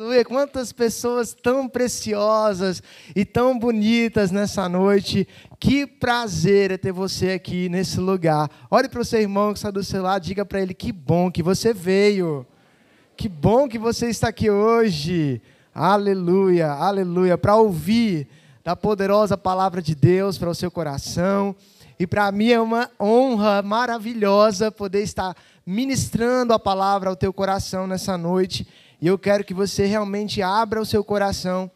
Aleluia, quantas pessoas tão preciosas e tão bonitas nessa noite. Que prazer é ter você aqui nesse lugar. Olhe para o seu irmão que está do seu lado, diga para ele que bom que você veio. Que bom que você está aqui hoje. Aleluia, aleluia, para ouvir da poderosa palavra de Deus para o seu coração. E para mim é uma honra maravilhosa poder estar ministrando a palavra ao teu coração nessa noite. E eu quero que você realmente abra o seu coração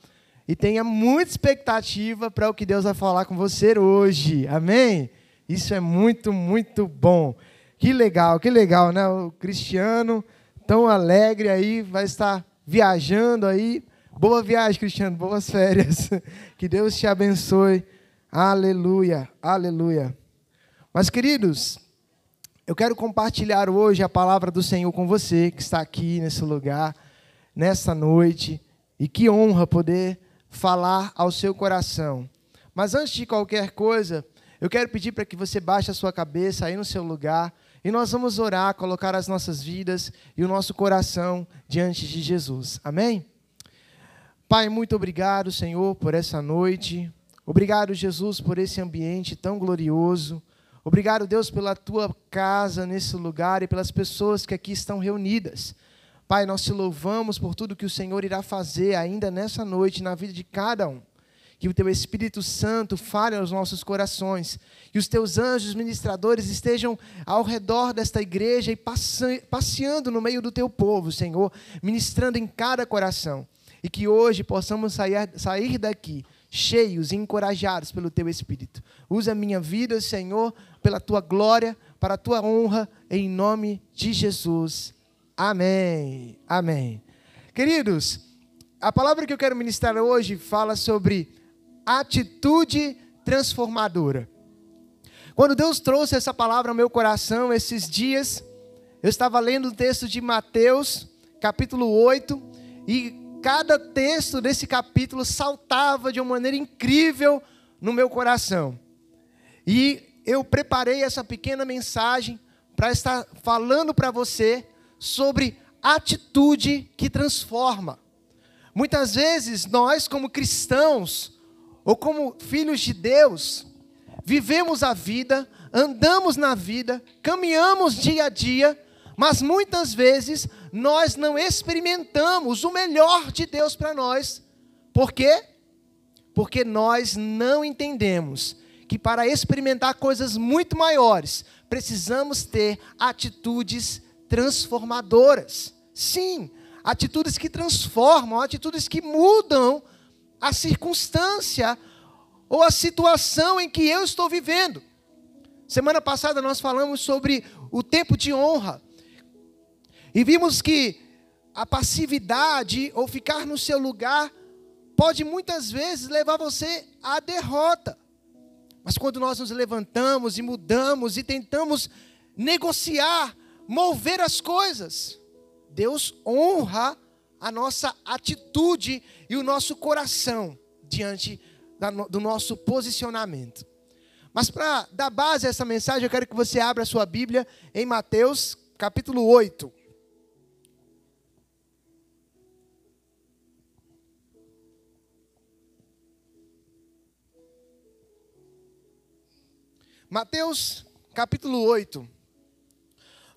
e tenha muita expectativa para o que Deus vai falar com você hoje. Amém? Isso é muito, muito bom. Que legal, que legal, né? O Cristiano, tão alegre aí, vai estar viajando aí. Boa viagem, Cristiano, boas férias. Que Deus te abençoe. Aleluia, aleluia. Mas, queridos, eu quero compartilhar hoje a palavra do Senhor com você que está aqui nesse lugar, nessa noite, e que honra poder falar ao seu coração. Mas antes de qualquer coisa, eu quero pedir para que você baixe a sua cabeça aí no seu lugar e nós vamos orar, colocar as nossas vidas e o nosso coração diante de Jesus. Amém? Pai, muito obrigado, Senhor, por essa noite. Obrigado, Jesus, por esse ambiente tão glorioso. Obrigado, Deus, pela tua casa nesse lugar e pelas pessoas que aqui estão reunidas. Pai, nós te louvamos por tudo que o Senhor irá fazer ainda nessa noite na vida de cada um. Que o teu Espírito Santo fale aos nossos corações. Que os teus anjos ministradores estejam ao redor desta igreja e passeando no meio do teu povo, Senhor, ministrando em cada coração. E que hoje possamos sair, sair daqui cheios e encorajados pelo teu Espírito. Usa a minha vida, Senhor, pela tua glória, para a tua honra, em nome de Jesus. Amém. Amém. Queridos, a palavra que eu quero ministrar hoje fala sobre atitude transformadora. Quando Deus trouxe essa palavra ao meu coração esses dias, eu estava lendo o texto de Mateus, capítulo 8, e cada texto desse capítulo saltava de uma maneira incrível no meu coração. E eu preparei essa pequena mensagem para estar falando para você sobre atitude que transforma. Muitas vezes nós, como cristãos, ou como filhos de Deus, vivemos a vida, andamos na vida, caminhamos dia a dia, mas muitas vezes nós não experimentamos o melhor de Deus para nós. Por quê? Porque nós não entendemos que para experimentar coisas muito maiores, precisamos ter atitudes transformadoras. Sim, atitudes que transformam, atitudes que mudam a circunstância ou a situação em que eu estou vivendo. Semana passada nós falamos sobre o tempo de honra. E vimos que a passividade ou ficar no seu lugar pode muitas vezes levar você à derrota. Mas quando nós nos levantamos e mudamos e tentamos negociar, mover as coisas, Deus honra a nossa atitude e o nosso coração diante do nosso posicionamento. Mas para dar base a essa mensagem, eu quero que você abra a sua Bíblia em Mateus capítulo 8. Mateus capítulo 8.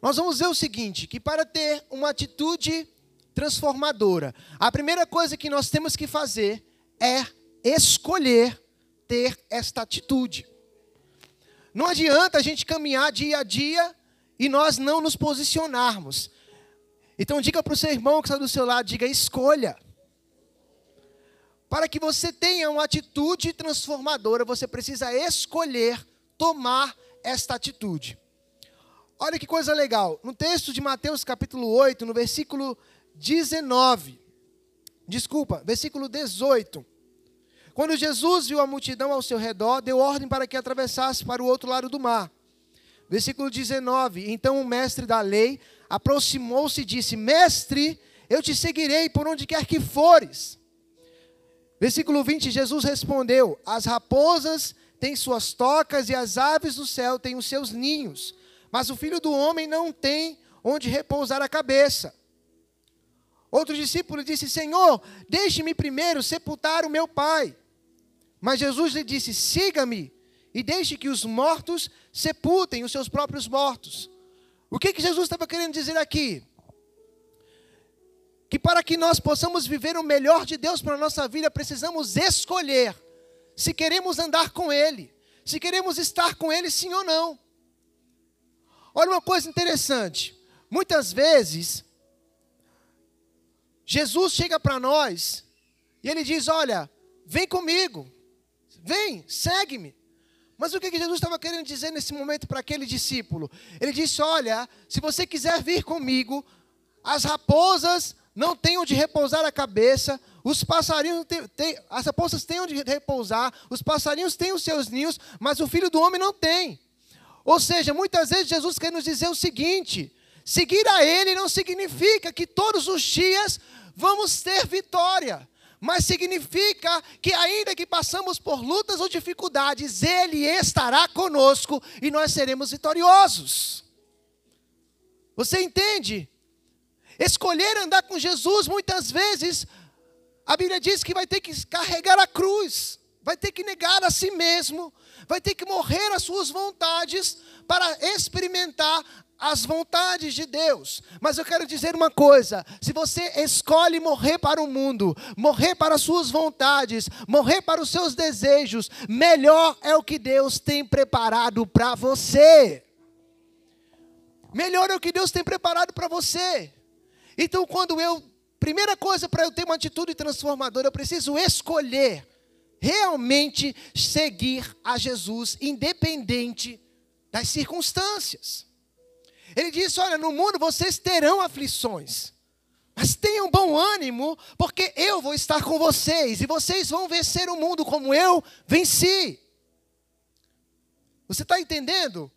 Nós vamos ver o seguinte: que para ter uma atitude transformadora, a primeira coisa que nós temos que fazer é escolher ter esta atitude. Não adianta a gente caminhar dia a dia e nós não nos posicionarmos. Então diga para o seu irmão que está do seu lado, diga escolha. Para que você tenha uma atitude transformadora, você precisa escolher tomar esta atitude. Olha que coisa legal. No texto de Mateus capítulo 8, no versículo 19, desculpa, versículo 18. Quando Jesus viu a multidão ao seu redor, deu ordem para que atravessasse para o outro lado do mar. Versículo 19. Então o mestre da lei aproximou-se e disse: Mestre, eu te seguirei por onde quer que fores. Versículo 20: Jesus respondeu: As raposas tem suas tocas e as aves do céu têm os seus ninhos, mas o filho do homem não tem onde repousar a cabeça. Outro discípulo disse: Senhor, deixe-me primeiro sepultar o meu pai. Mas Jesus lhe disse: Siga-me e deixe que os mortos sepultem os seus próprios mortos. O que, que Jesus estava querendo dizer aqui? Que para que nós possamos viver o melhor de Deus para a nossa vida, precisamos escolher se queremos andar com Ele, se queremos estar com Ele, sim ou não. Olha uma coisa interessante. Muitas vezes, Jesus chega para nós e Ele diz: Olha, vem comigo, vem, segue-me. Mas o que Jesus estava querendo dizer nesse momento para aquele discípulo? Ele disse: Olha, se você quiser vir comigo, as raposas não têm onde repousar a cabeça, os passarinhos têm, têm, as raposas têm onde repousar, os passarinhos têm os seus ninhos, mas o filho do homem não tem. Ou seja, muitas vezes Jesus quer nos dizer o seguinte: seguir a Ele não significa que todos os dias vamos ter vitória mas significa que, ainda que passamos por lutas ou dificuldades, Ele estará conosco e nós seremos vitoriosos. Você entende? Escolher andar com Jesus, muitas vezes, a Bíblia diz que vai ter que carregar a cruz, vai ter que negar a si mesmo, vai ter que morrer as suas vontades para experimentar as vontades de Deus. Mas eu quero dizer uma coisa: se você escolhe morrer para o mundo, morrer para as suas vontades, morrer para os seus desejos, melhor é o que Deus tem preparado para você. Melhor é o que Deus tem preparado para você. Então, quando eu, primeira coisa para eu ter uma atitude transformadora, eu preciso escolher realmente seguir a Jesus, independente das circunstâncias. Ele disse: Olha, no mundo vocês terão aflições, mas tenham bom ânimo, porque eu vou estar com vocês e vocês vão vencer o mundo como eu venci. Você está entendendo?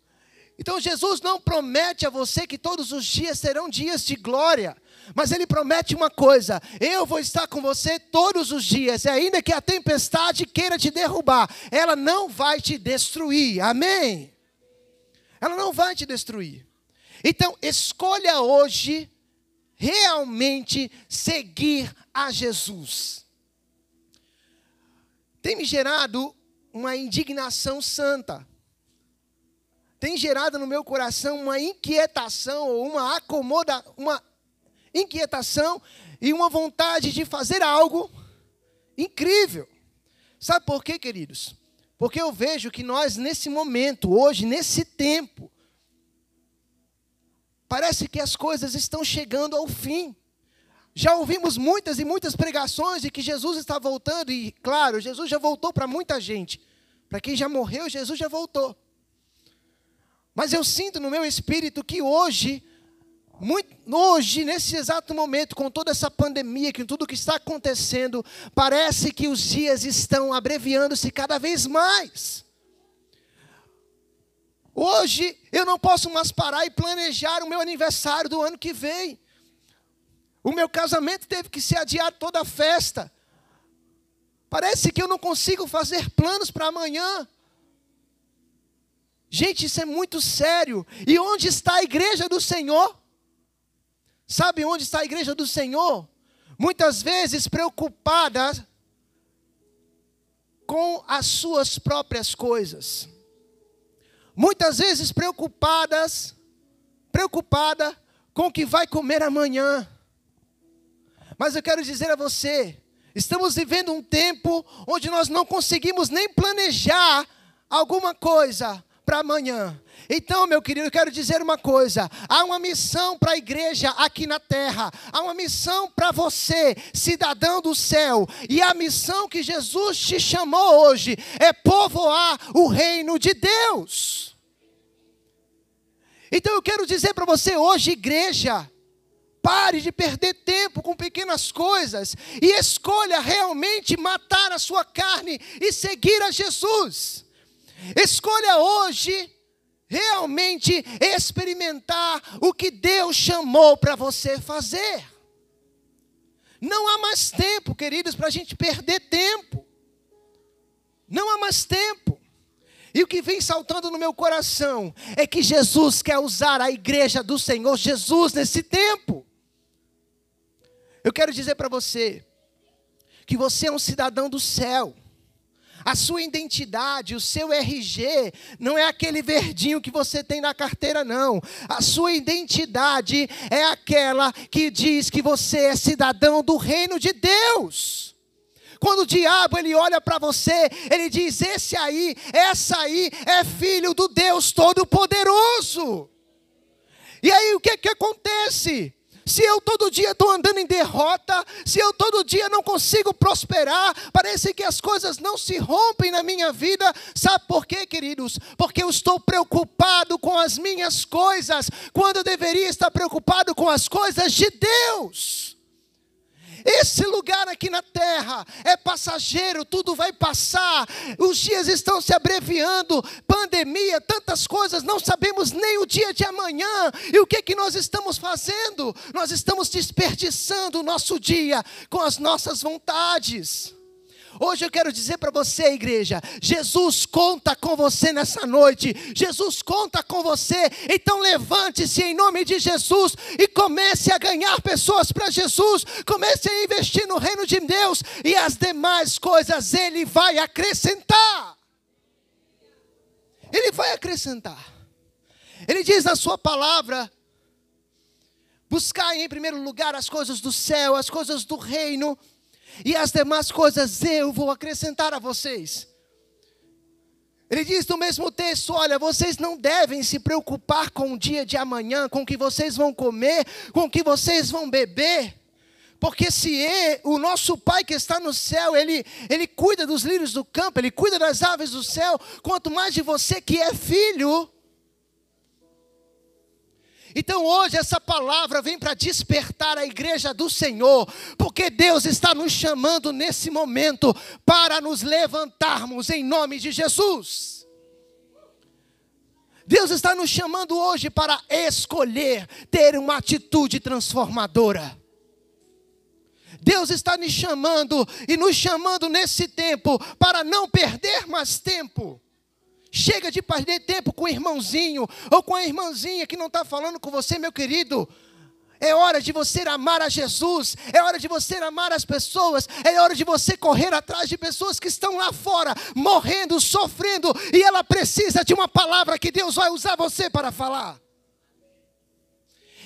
Então Jesus não promete a você que todos os dias serão dias de glória, mas Ele promete uma coisa: eu vou estar com você todos os dias, e ainda que a tempestade queira te derrubar, ela não vai te destruir, amém? Ela não vai te destruir. Então, escolha hoje realmente seguir a Jesus. Tem me gerado uma indignação santa. Tem gerado no meu coração uma inquietação ou uma acomoda, uma inquietação e uma vontade de fazer algo incrível. Sabe por quê, queridos? Porque eu vejo que nós nesse momento, hoje, nesse tempo, Parece que as coisas estão chegando ao fim. Já ouvimos muitas e muitas pregações de que Jesus está voltando, e claro, Jesus já voltou para muita gente. Para quem já morreu, Jesus já voltou. Mas eu sinto no meu espírito que hoje, muito, hoje, nesse exato momento, com toda essa pandemia, com tudo que está acontecendo, parece que os dias estão abreviando-se cada vez mais. Hoje eu não posso mais parar e planejar o meu aniversário do ano que vem. O meu casamento teve que ser adiado toda a festa. Parece que eu não consigo fazer planos para amanhã. Gente, isso é muito sério. E onde está a igreja do Senhor? Sabe onde está a igreja do Senhor? Muitas vezes preocupada com as suas próprias coisas muitas vezes preocupadas, preocupada com o que vai comer amanhã. Mas eu quero dizer a você, estamos vivendo um tempo onde nós não conseguimos nem planejar alguma coisa para amanhã. Então, meu querido, eu quero dizer uma coisa: há uma missão para a igreja aqui na terra, há uma missão para você, cidadão do céu, e a missão que Jesus te chamou hoje é povoar o reino de Deus. Então eu quero dizer para você hoje, igreja, Pare de perder tempo com pequenas coisas e escolha realmente matar a sua carne e seguir a Jesus. Escolha hoje realmente experimentar o que Deus chamou para você fazer. Não há mais tempo, queridos, para a gente perder tempo. Não há mais tempo. E o que vem saltando no meu coração é que Jesus quer usar a igreja do Senhor Jesus nesse tempo. Eu quero dizer para você que você é um cidadão do céu. A sua identidade, o seu RG, não é aquele verdinho que você tem na carteira, não. A sua identidade é aquela que diz que você é cidadão do reino de Deus. Quando o diabo ele olha para você, ele diz: Esse aí, essa aí é filho do Deus Todo-Poderoso. E aí o que, que acontece? Se eu todo dia estou andando em derrota, se eu todo dia não consigo prosperar, parece que as coisas não se rompem na minha vida, sabe por quê, queridos? Porque eu estou preocupado com as minhas coisas, quando eu deveria estar preocupado com as coisas de Deus. Esse lugar aqui na terra é passageiro, tudo vai passar. Os dias estão se abreviando, pandemia, tantas coisas, não sabemos nem o dia de amanhã. E o que que nós estamos fazendo? Nós estamos desperdiçando o nosso dia com as nossas vontades. Hoje eu quero dizer para você, igreja, Jesus conta com você nessa noite. Jesus conta com você. Então levante-se em nome de Jesus e comece a ganhar pessoas para Jesus. Comece a investir no reino de Deus e as demais coisas ele vai acrescentar. Ele vai acrescentar. Ele diz na sua palavra: buscar em primeiro lugar as coisas do céu, as coisas do reino e as demais coisas eu vou acrescentar a vocês. Ele diz no mesmo texto: Olha, vocês não devem se preocupar com o dia de amanhã, com o que vocês vão comer, com o que vocês vão beber. Porque se é, o nosso Pai que está no céu, ele, ele cuida dos lírios do campo, Ele cuida das aves do céu, quanto mais de você que é filho, então hoje essa palavra vem para despertar a igreja do Senhor, porque Deus está nos chamando nesse momento para nos levantarmos em nome de Jesus. Deus está nos chamando hoje para escolher ter uma atitude transformadora. Deus está nos chamando e nos chamando nesse tempo para não perder mais tempo Chega de perder tempo com o irmãozinho ou com a irmãzinha que não está falando com você, meu querido. É hora de você amar a Jesus, é hora de você amar as pessoas, é hora de você correr atrás de pessoas que estão lá fora, morrendo, sofrendo, e ela precisa de uma palavra que Deus vai usar você para falar.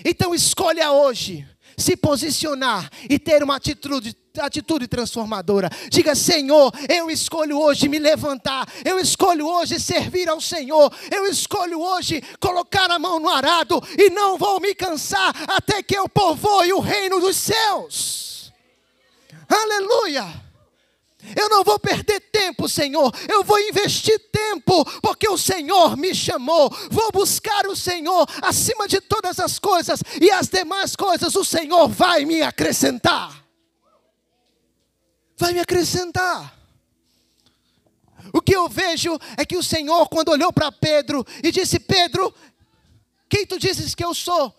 Então escolha hoje se posicionar e ter uma atitude atitude transformadora. Diga, Senhor, eu escolho hoje me levantar, eu escolho hoje servir ao Senhor, eu escolho hoje colocar a mão no arado e não vou me cansar até que eu povoe o reino dos céus. Aleluia! Eu não vou perder tempo, Senhor. Eu vou investir tempo, porque o Senhor me chamou. Vou buscar o Senhor acima de todas as coisas, e as demais coisas o Senhor vai me acrescentar vai me acrescentar. O que eu vejo é que o Senhor, quando olhou para Pedro e disse: Pedro, quem tu dizes que eu sou?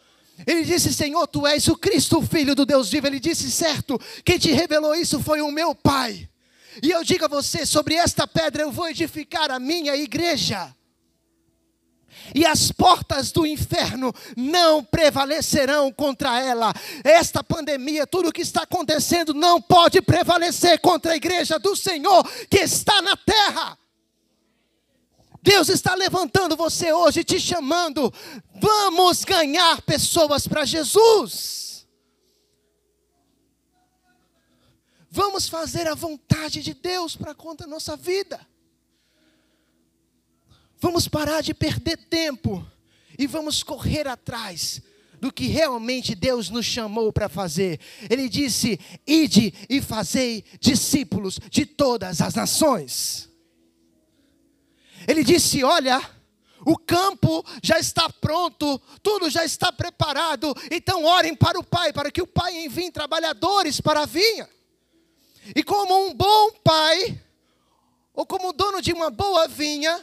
Ele disse: Senhor, tu és o Cristo, Filho do Deus vivo. Ele disse: Certo, quem te revelou isso foi o meu Pai. E eu digo a você: sobre esta pedra eu vou edificar a minha igreja e as portas do inferno não prevalecerão contra ela. Esta pandemia, tudo o que está acontecendo, não pode prevalecer contra a igreja do Senhor que está na terra. Deus está levantando você hoje, te chamando. Vamos ganhar pessoas para Jesus. Vamos fazer a vontade de Deus para conta da nossa vida. Vamos parar de perder tempo e vamos correr atrás do que realmente Deus nos chamou para fazer. Ele disse: Ide e fazei discípulos de todas as nações. Ele disse: Olha, o campo já está pronto, tudo já está preparado, então orem para o Pai, para que o Pai envie trabalhadores para a vinha. E como um bom pai, ou como dono de uma boa vinha,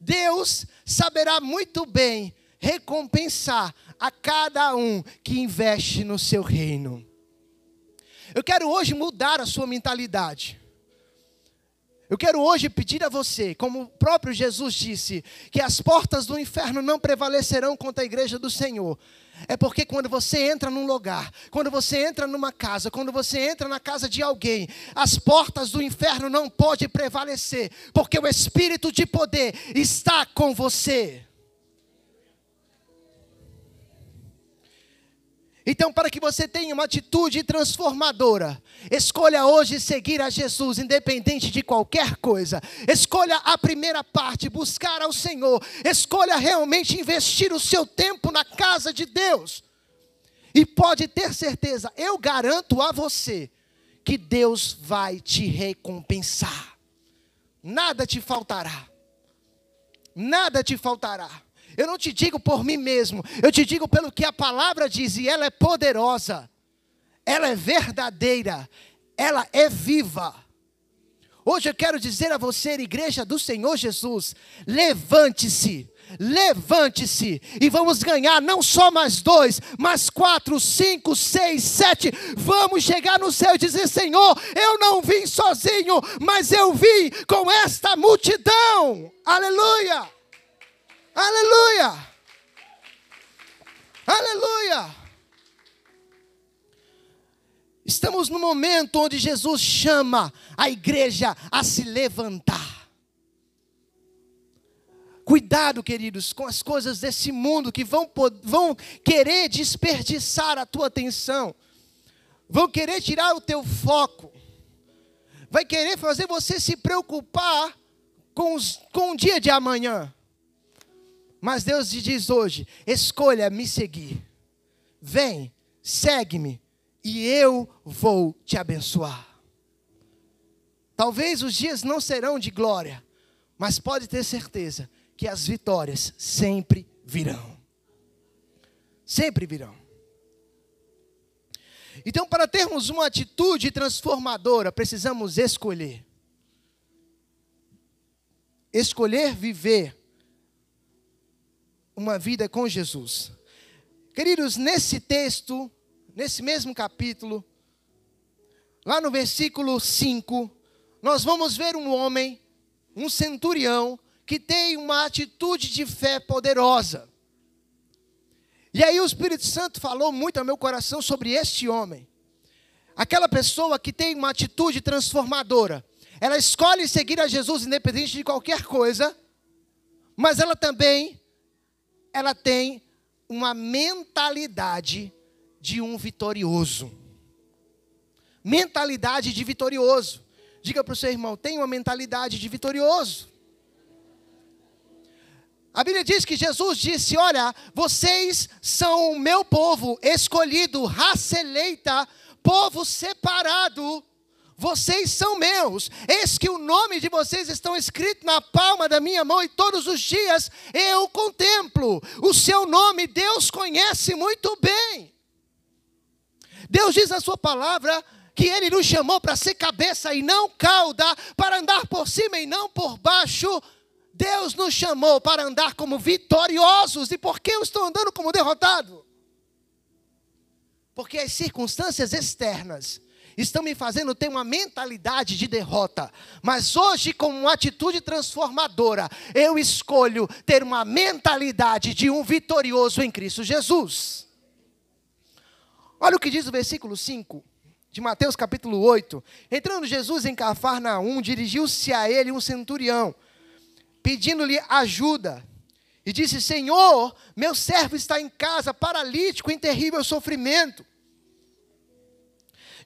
Deus saberá muito bem recompensar a cada um que investe no seu reino. Eu quero hoje mudar a sua mentalidade. Eu quero hoje pedir a você, como o próprio Jesus disse, que as portas do inferno não prevalecerão contra a igreja do Senhor. É porque quando você entra num lugar, quando você entra numa casa, quando você entra na casa de alguém, as portas do inferno não podem prevalecer, porque o espírito de poder está com você. Então, para que você tenha uma atitude transformadora, escolha hoje seguir a Jesus, independente de qualquer coisa. Escolha a primeira parte, buscar ao Senhor. Escolha realmente investir o seu tempo na casa de Deus. E pode ter certeza, eu garanto a você, que Deus vai te recompensar. Nada te faltará. Nada te faltará. Eu não te digo por mim mesmo, eu te digo pelo que a palavra diz, e ela é poderosa, ela é verdadeira, ela é viva. Hoje eu quero dizer a você, igreja do Senhor Jesus, levante-se, levante-se e vamos ganhar não só mais dois, mas quatro, cinco, seis, sete. Vamos chegar no céu e dizer: Senhor, eu não vim sozinho, mas eu vim com esta multidão. Aleluia! Aleluia! Aleluia! Estamos no momento onde Jesus chama a igreja a se levantar. Cuidado, queridos, com as coisas desse mundo que vão, vão querer desperdiçar a tua atenção, vão querer tirar o teu foco, vai querer fazer você se preocupar com, os, com o dia de amanhã. Mas Deus te diz hoje: escolha me seguir. Vem, segue-me, e eu vou te abençoar. Talvez os dias não serão de glória, mas pode ter certeza que as vitórias sempre virão. Sempre virão. Então, para termos uma atitude transformadora, precisamos escolher. Escolher viver uma vida com Jesus. Queridos, nesse texto, nesse mesmo capítulo, lá no versículo 5, nós vamos ver um homem, um centurião, que tem uma atitude de fé poderosa. E aí o Espírito Santo falou muito ao meu coração sobre este homem. Aquela pessoa que tem uma atitude transformadora. Ela escolhe seguir a Jesus independente de qualquer coisa, mas ela também ela tem uma mentalidade de um vitorioso. Mentalidade de vitorioso. Diga para o seu irmão, tem uma mentalidade de vitorioso. A Bíblia diz que Jesus disse: Olha, vocês são o meu povo escolhido, raça eleita, povo separado vocês são meus, eis que o nome de vocês estão escrito na palma da minha mão, e todos os dias eu contemplo. O seu nome Deus conhece muito bem. Deus diz na sua palavra que Ele nos chamou para ser cabeça e não cauda, para andar por cima e não por baixo. Deus nos chamou para andar como vitoriosos. E por que eu estou andando como derrotado? Porque as circunstâncias externas estão me fazendo ter uma mentalidade de derrota. Mas hoje, com uma atitude transformadora, eu escolho ter uma mentalidade de um vitorioso em Cristo Jesus. Olha o que diz o versículo 5 de Mateus capítulo 8. Entrando Jesus em Cafarnaum, dirigiu-se a ele um centurião, pedindo-lhe ajuda. E disse: Senhor, meu servo está em casa, paralítico, em terrível sofrimento.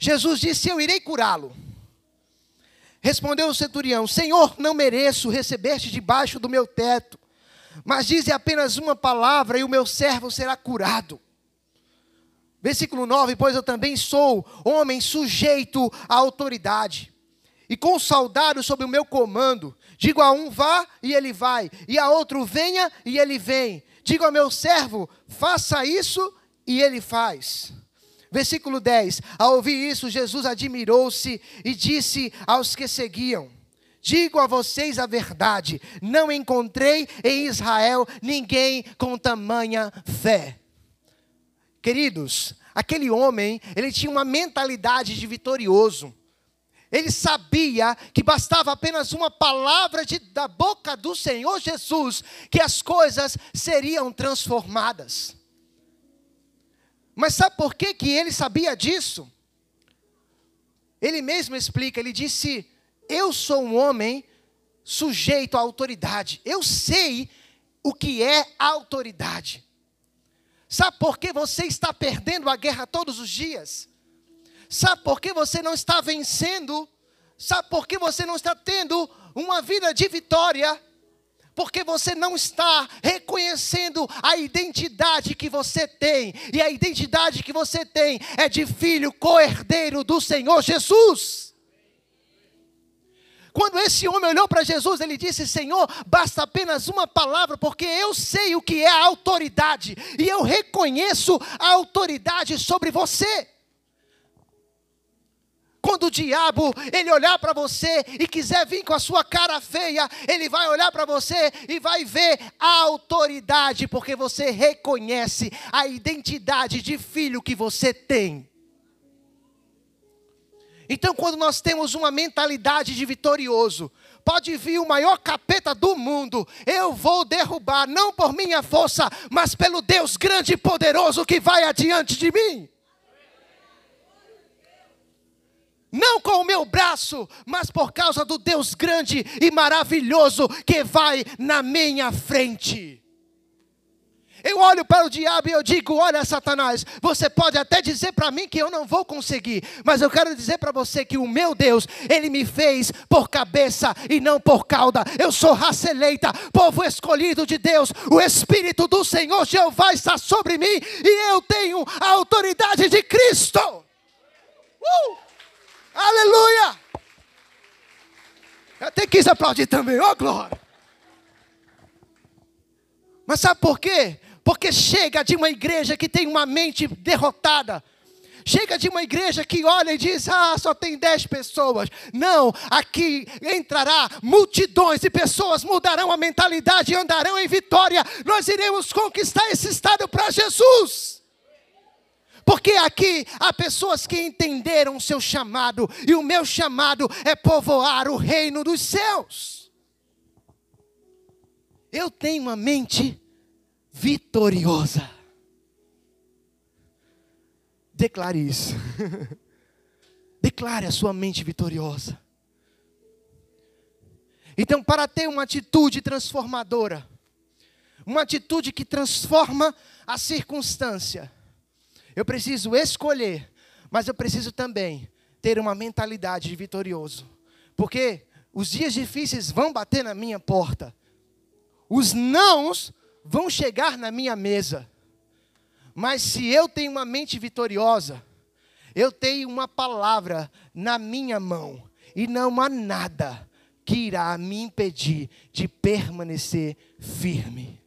Jesus disse: Eu irei curá-lo. Respondeu o centurião: Senhor, não mereço receber-te debaixo do meu teto, mas dize apenas uma palavra e o meu servo será curado. Versículo 9: Pois eu também sou homem sujeito à autoridade, e com soldados sob o meu comando. Digo a um vá e ele vai, e a outro venha e ele vem. Digo ao meu servo, faça isso e ele faz. Versículo 10: Ao ouvir isso, Jesus admirou-se e disse aos que seguiam: Digo a vocês a verdade, não encontrei em Israel ninguém com tamanha fé. Queridos, aquele homem, ele tinha uma mentalidade de vitorioso. Ele sabia que bastava apenas uma palavra de, da boca do Senhor Jesus que as coisas seriam transformadas. Mas sabe por que, que ele sabia disso? Ele mesmo explica, ele disse: Eu sou um homem sujeito à autoridade. Eu sei o que é autoridade. Sabe por que você está perdendo a guerra todos os dias? Sabe por que você não está vencendo? Sabe por que você não está tendo uma vida de vitória? Porque você não está reconhecendo a identidade que você tem. E a identidade que você tem é de filho co-herdeiro do Senhor Jesus. Quando esse homem olhou para Jesus, ele disse: Senhor, basta apenas uma palavra, porque eu sei o que é a autoridade, e eu reconheço a autoridade sobre você. Quando o diabo ele olhar para você e quiser vir com a sua cara feia, ele vai olhar para você e vai ver a autoridade, porque você reconhece a identidade de filho que você tem. Então, quando nós temos uma mentalidade de vitorioso, pode vir o maior capeta do mundo, eu vou derrubar, não por minha força, mas pelo Deus grande e poderoso que vai adiante de mim. Não com o meu braço, mas por causa do Deus grande e maravilhoso que vai na minha frente. Eu olho para o diabo e eu digo: Olha, Satanás, você pode até dizer para mim que eu não vou conseguir, mas eu quero dizer para você que o meu Deus, ele me fez por cabeça e não por cauda. Eu sou raça eleita, povo escolhido de Deus. O Espírito do Senhor Jeová está sobre mim e eu tenho a autoridade de Cristo. Uh! Aleluia! Eu até quis aplaudir também, ó oh, glória. Mas sabe por quê? Porque chega de uma igreja que tem uma mente derrotada. Chega de uma igreja que olha e diz: Ah, só tem dez pessoas. Não, aqui entrará multidões de pessoas, mudarão a mentalidade e andarão em vitória. Nós iremos conquistar esse estado para Jesus. Porque aqui há pessoas que entenderam o seu chamado, e o meu chamado é povoar o reino dos céus. Eu tenho uma mente vitoriosa. Declare isso. Declare a sua mente vitoriosa. Então, para ter uma atitude transformadora, uma atitude que transforma a circunstância, eu preciso escolher, mas eu preciso também ter uma mentalidade de vitorioso. Porque os dias difíceis vão bater na minha porta. Os nãos vão chegar na minha mesa. Mas se eu tenho uma mente vitoriosa, eu tenho uma palavra na minha mão, e não há nada que irá me impedir de permanecer firme.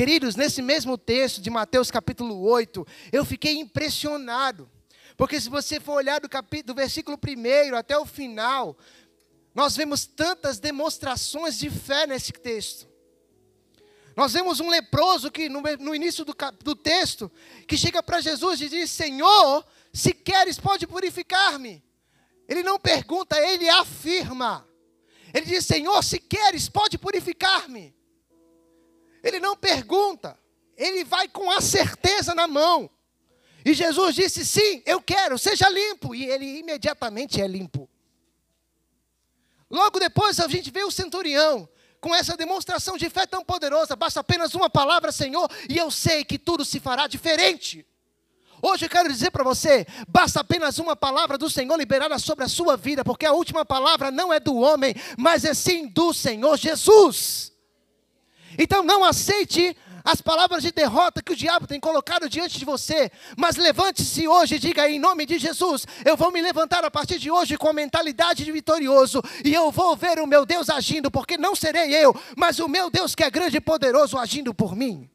Queridos, nesse mesmo texto de Mateus capítulo 8, eu fiquei impressionado. Porque se você for olhar do, capítulo, do versículo 1 até o final, nós vemos tantas demonstrações de fé nesse texto. Nós vemos um leproso que no, no início do, do texto, que chega para Jesus e diz: Senhor, se queres, pode purificar-me. Ele não pergunta, ele afirma. Ele diz: Senhor, se queres, pode purificar-me. Ele não pergunta, ele vai com a certeza na mão. E Jesus disse: Sim, eu quero, seja limpo. E ele imediatamente é limpo. Logo depois a gente vê o centurião com essa demonstração de fé tão poderosa. Basta apenas uma palavra, Senhor, e eu sei que tudo se fará diferente. Hoje eu quero dizer para você: basta apenas uma palavra do Senhor liberada sobre a sua vida, porque a última palavra não é do homem, mas é sim do Senhor Jesus. Então não aceite as palavras de derrota que o diabo tem colocado diante de você, mas levante-se hoje e diga em nome de Jesus: eu vou me levantar a partir de hoje com a mentalidade de vitorioso e eu vou ver o meu Deus agindo, porque não serei eu, mas o meu Deus que é grande e poderoso agindo por mim.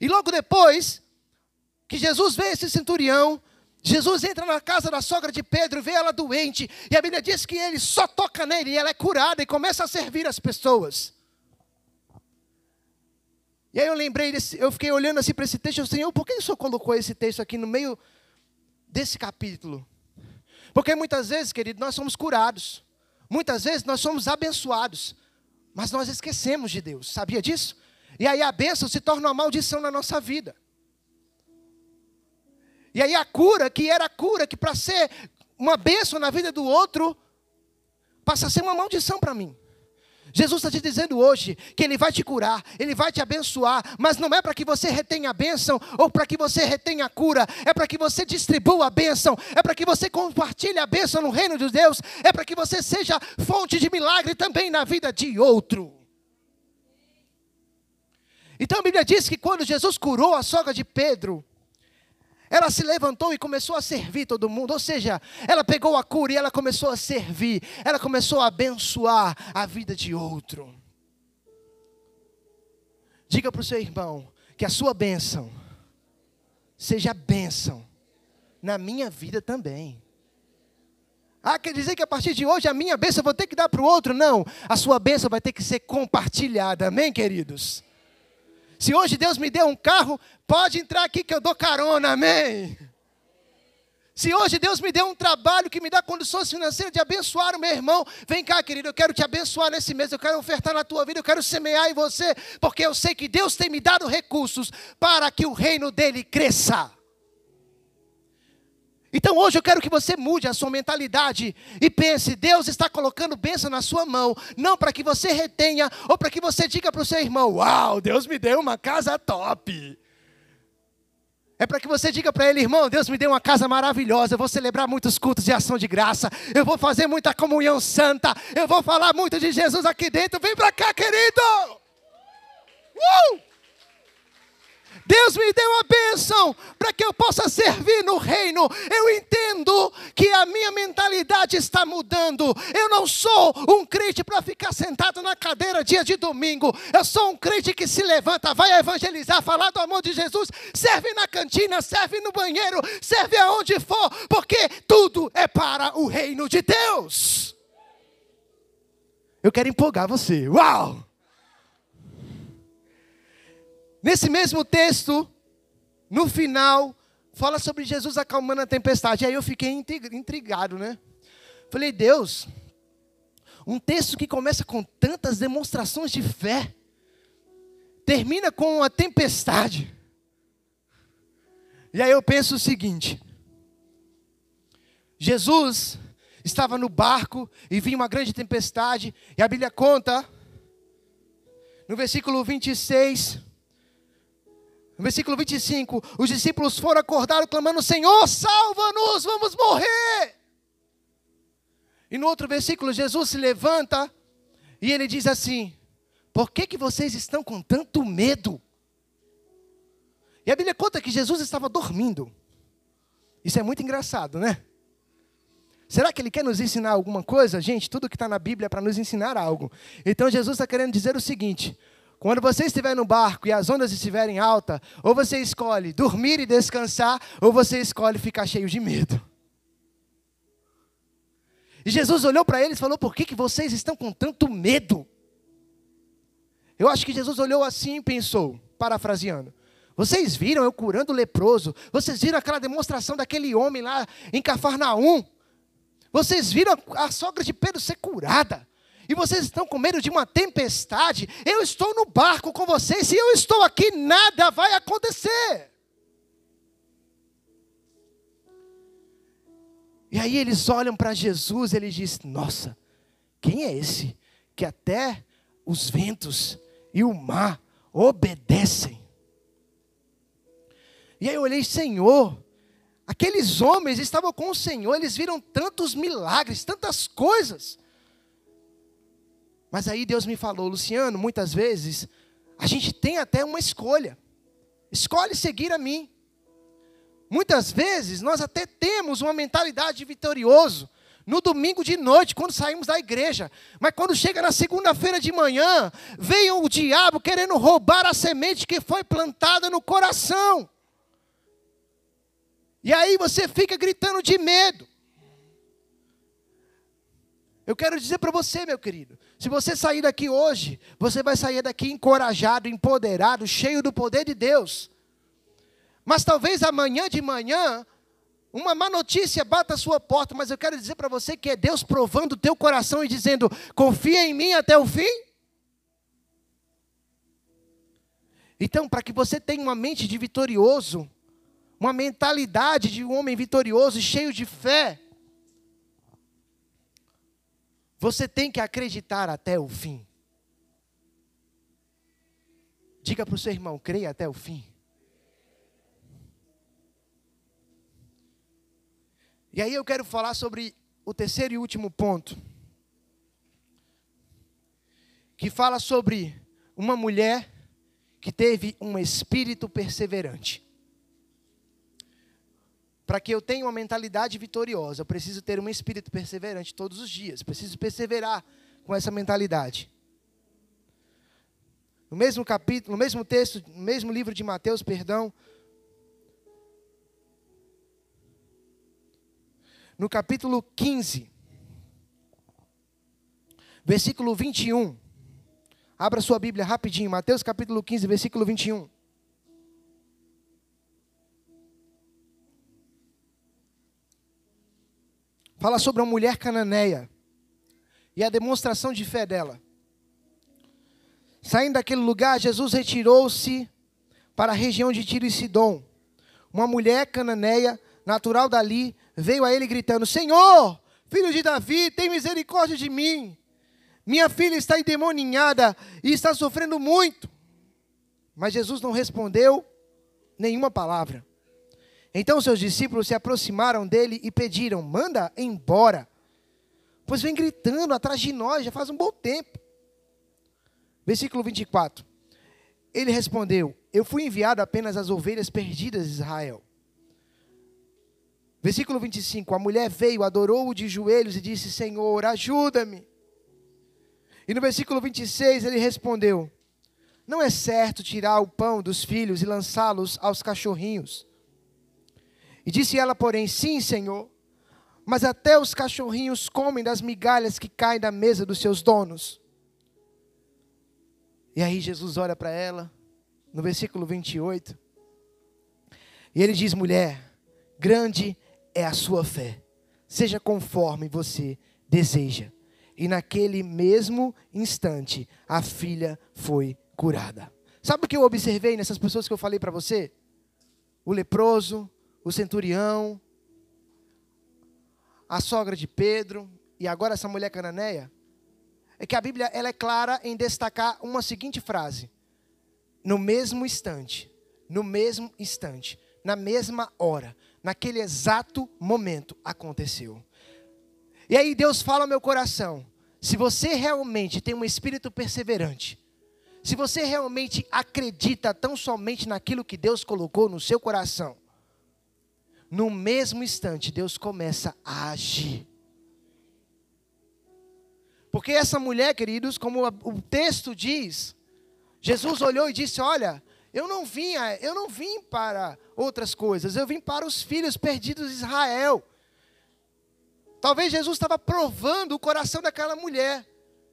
E logo depois que Jesus vê esse centurião, Jesus entra na casa da sogra de Pedro, vê ela doente, e a Bíblia diz que ele só toca nele e ela é curada e começa a servir as pessoas. E aí eu lembrei, desse, eu fiquei olhando assim para esse texto, Senhor, por que o Senhor colocou esse texto aqui no meio desse capítulo. Porque muitas vezes, querido, nós somos curados. Muitas vezes nós somos abençoados. Mas nós esquecemos de Deus. Sabia disso? E aí a bênção se torna uma maldição na nossa vida. E aí a cura, que era cura, que para ser uma bênção na vida do outro, passa a ser uma maldição para mim. Jesus está te dizendo hoje que Ele vai te curar, Ele vai te abençoar, mas não é para que você retenha a bênção ou para que você retenha a cura, é para que você distribua a bênção, é para que você compartilhe a bênção no reino de Deus, é para que você seja fonte de milagre também na vida de outro. Então a Bíblia diz que quando Jesus curou a sogra de Pedro, ela se levantou e começou a servir todo mundo. Ou seja, ela pegou a cura e ela começou a servir. Ela começou a abençoar a vida de outro. Diga para o seu irmão que a sua bênção seja bênção na minha vida também. Ah, quer dizer que a partir de hoje a minha bênção eu vou ter que dar para o outro? Não, a sua bênção vai ter que ser compartilhada, amém, queridos? Se hoje Deus me deu um carro, pode entrar aqui que eu dou carona, amém? Se hoje Deus me deu um trabalho que me dá condições financeiras de abençoar o meu irmão, vem cá, querido, eu quero te abençoar nesse mês, eu quero ofertar na tua vida, eu quero semear em você, porque eu sei que Deus tem me dado recursos para que o reino dele cresça. Então hoje eu quero que você mude a sua mentalidade e pense: Deus está colocando bênção na sua mão, não para que você retenha ou para que você diga para o seu irmão: Uau, Deus me deu uma casa top. É para que você diga para ele, irmão, Deus me deu uma casa maravilhosa, eu vou celebrar muitos cultos de ação de graça, eu vou fazer muita comunhão santa, eu vou falar muito de Jesus aqui dentro, vem para cá, querido! Uh! Deus me deu a bênção para que eu possa servir no reino. Eu entendo que a minha mentalidade está mudando. Eu não sou um crente para ficar sentado na cadeira dia de domingo. Eu sou um crente que se levanta, vai evangelizar, falar do amor de Jesus, serve na cantina, serve no banheiro, serve aonde for, porque tudo é para o reino de Deus. Eu quero empolgar você. Uau! Nesse mesmo texto, no final, fala sobre Jesus acalmando a tempestade. Aí eu fiquei intrigado, né? Falei, Deus, um texto que começa com tantas demonstrações de fé, termina com a tempestade. E aí eu penso o seguinte: Jesus estava no barco e vinha uma grande tempestade, e a Bíblia conta, no versículo 26, versículo 25, os discípulos foram acordar clamando: Senhor, salva-nos, vamos morrer. E no outro versículo, Jesus se levanta e ele diz assim: Por que, que vocês estão com tanto medo? E a Bíblia conta que Jesus estava dormindo. Isso é muito engraçado, né? Será que ele quer nos ensinar alguma coisa? Gente, tudo que está na Bíblia é para nos ensinar algo. Então Jesus está querendo dizer o seguinte: quando você estiver no barco e as ondas estiverem altas, ou você escolhe dormir e descansar, ou você escolhe ficar cheio de medo. E Jesus olhou para eles e falou: Por que, que vocês estão com tanto medo? Eu acho que Jesus olhou assim e pensou, parafraseando: Vocês viram eu curando o leproso? Vocês viram aquela demonstração daquele homem lá em Cafarnaum? Vocês viram a sogra de Pedro ser curada? E vocês estão com medo de uma tempestade, eu estou no barco com vocês, se eu estou aqui, nada vai acontecer. E aí eles olham para Jesus, ele diz: Nossa, quem é esse que até os ventos e o mar obedecem? E aí eu olhei, Senhor, aqueles homens estavam com o Senhor, eles viram tantos milagres, tantas coisas. Mas aí Deus me falou, Luciano, muitas vezes a gente tem até uma escolha. Escolhe seguir a mim. Muitas vezes nós até temos uma mentalidade de vitorioso no domingo de noite, quando saímos da igreja. Mas quando chega na segunda-feira de manhã, vem o diabo querendo roubar a semente que foi plantada no coração. E aí você fica gritando de medo. Eu quero dizer para você, meu querido, se você sair daqui hoje, você vai sair daqui encorajado, empoderado, cheio do poder de Deus. Mas talvez amanhã de manhã, uma má notícia bata a sua porta, mas eu quero dizer para você que é Deus provando o teu coração e dizendo: confia em mim até o fim. Então, para que você tenha uma mente de vitorioso, uma mentalidade de um homem vitorioso, cheio de fé, você tem que acreditar até o fim. Diga para o seu irmão, creia até o fim. E aí eu quero falar sobre o terceiro e último ponto. Que fala sobre uma mulher que teve um espírito perseverante. Para que eu tenha uma mentalidade vitoriosa, eu preciso ter um espírito perseverante todos os dias. Preciso perseverar com essa mentalidade. No mesmo capítulo, no mesmo texto, no mesmo livro de Mateus, perdão, no capítulo 15, versículo 21. Abra sua Bíblia rapidinho, Mateus capítulo 15, versículo 21. Fala sobre uma mulher cananeia e a demonstração de fé dela. Saindo daquele lugar, Jesus retirou-se para a região de Tiro e Sidom. Uma mulher cananeia, natural dali, veio a ele gritando: Senhor, filho de Davi, tem misericórdia de mim. Minha filha está endemoninhada e está sofrendo muito. Mas Jesus não respondeu nenhuma palavra. Então seus discípulos se aproximaram dele e pediram: Manda embora, pois vem gritando atrás de nós já faz um bom tempo. Versículo 24. Ele respondeu: Eu fui enviado apenas às ovelhas perdidas de Israel. Versículo 25: A mulher veio, adorou-o de joelhos e disse: Senhor, ajuda-me. E no versículo 26 ele respondeu: Não é certo tirar o pão dos filhos e lançá-los aos cachorrinhos. E disse ela, porém: Sim, Senhor, mas até os cachorrinhos comem das migalhas que caem da mesa dos seus donos. E aí Jesus olha para ela, no versículo 28, e ele diz: Mulher, grande é a sua fé. Seja conforme você deseja. E naquele mesmo instante, a filha foi curada. Sabe o que eu observei nessas pessoas que eu falei para você? O leproso, o centurião, a sogra de Pedro e agora essa mulher cananeia. É que a Bíblia ela é clara em destacar uma seguinte frase: no mesmo instante, no mesmo instante, na mesma hora, naquele exato momento aconteceu. E aí Deus fala ao meu coração: se você realmente tem um espírito perseverante, se você realmente acredita tão somente naquilo que Deus colocou no seu coração, no mesmo instante Deus começa a agir. Porque essa mulher, queridos, como o texto diz, Jesus olhou e disse: Olha, eu não vim, eu não vim para outras coisas, eu vim para os filhos perdidos de Israel. Talvez Jesus estava provando o coração daquela mulher.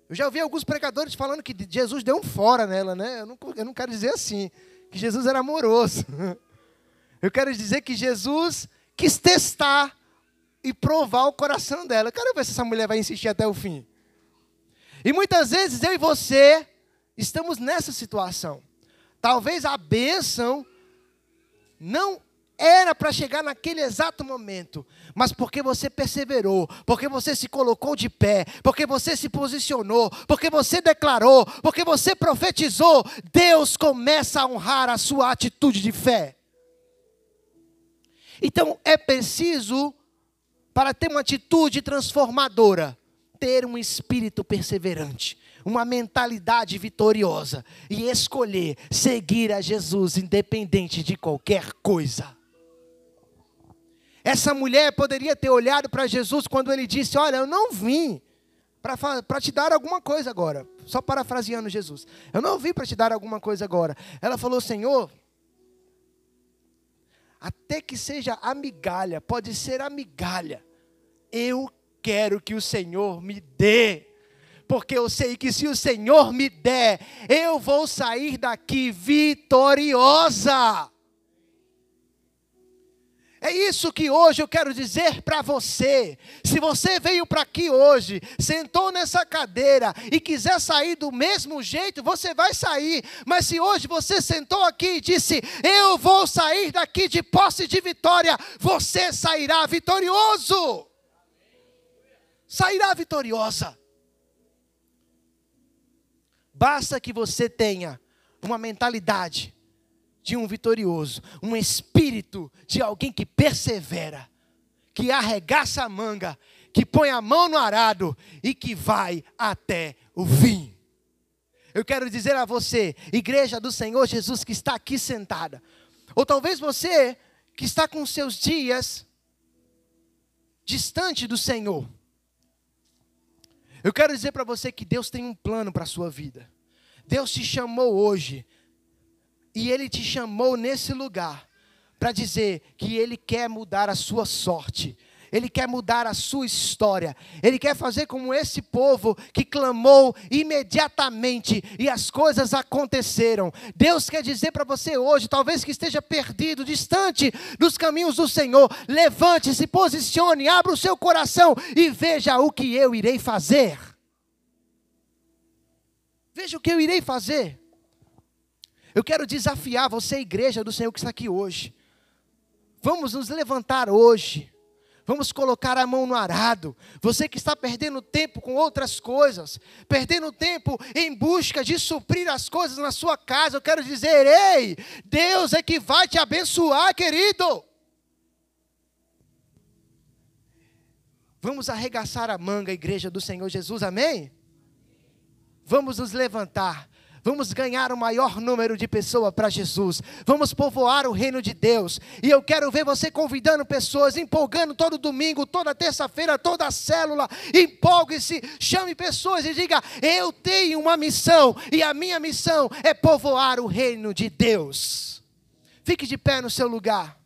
Eu já ouvi alguns pregadores falando que Jesus deu um fora nela, né? Eu não, eu não quero dizer assim, que Jesus era amoroso. Eu quero dizer que Jesus quis testar e provar o coração dela. Eu quero ver se essa mulher vai insistir até o fim. E muitas vezes eu e você estamos nessa situação. Talvez a bênção não era para chegar naquele exato momento, mas porque você perseverou, porque você se colocou de pé, porque você se posicionou, porque você declarou, porque você profetizou, Deus começa a honrar a sua atitude de fé. Então é preciso, para ter uma atitude transformadora, ter um espírito perseverante uma mentalidade vitoriosa e escolher seguir a Jesus independente de qualquer coisa. Essa mulher poderia ter olhado para Jesus quando ele disse: Olha, eu não vim para te dar alguma coisa agora. Só parafraseando Jesus. Eu não vim para te dar alguma coisa agora. Ela falou: Senhor, até que seja a migalha, pode ser a migalha. Eu quero que o Senhor me dê porque eu sei que se o Senhor me der, eu vou sair daqui vitoriosa. É isso que hoje eu quero dizer para você. Se você veio para aqui hoje, sentou nessa cadeira e quiser sair do mesmo jeito, você vai sair. Mas se hoje você sentou aqui e disse: Eu vou sair daqui de posse de vitória, você sairá vitorioso. Sairá vitoriosa. Basta que você tenha uma mentalidade de um vitorioso, um espírito de alguém que persevera, que arregaça a manga, que põe a mão no arado e que vai até o fim. Eu quero dizer a você, igreja do Senhor Jesus que está aqui sentada, ou talvez você que está com seus dias distante do Senhor. Eu quero dizer para você que Deus tem um plano para a sua vida. Deus te chamou hoje e Ele te chamou nesse lugar para dizer que Ele quer mudar a sua sorte. Ele quer mudar a sua história. Ele quer fazer como esse povo que clamou imediatamente e as coisas aconteceram. Deus quer dizer para você hoje, talvez que esteja perdido, distante dos caminhos do Senhor, levante, se posicione, abra o seu coração e veja o que eu irei fazer. Veja o que eu irei fazer. Eu quero desafiar você, igreja do Senhor que está aqui hoje. Vamos nos levantar hoje. Vamos colocar a mão no arado. Você que está perdendo tempo com outras coisas, perdendo tempo em busca de suprir as coisas na sua casa, eu quero dizer: ei, Deus é que vai te abençoar, querido. Vamos arregaçar a manga, igreja do Senhor Jesus, amém? Vamos nos levantar Vamos ganhar o maior número de pessoas para Jesus. Vamos povoar o reino de Deus. E eu quero ver você convidando pessoas, empolgando todo domingo, toda terça-feira, toda célula. Empolgue-se, chame pessoas e diga: Eu tenho uma missão. E a minha missão é povoar o reino de Deus. Fique de pé no seu lugar.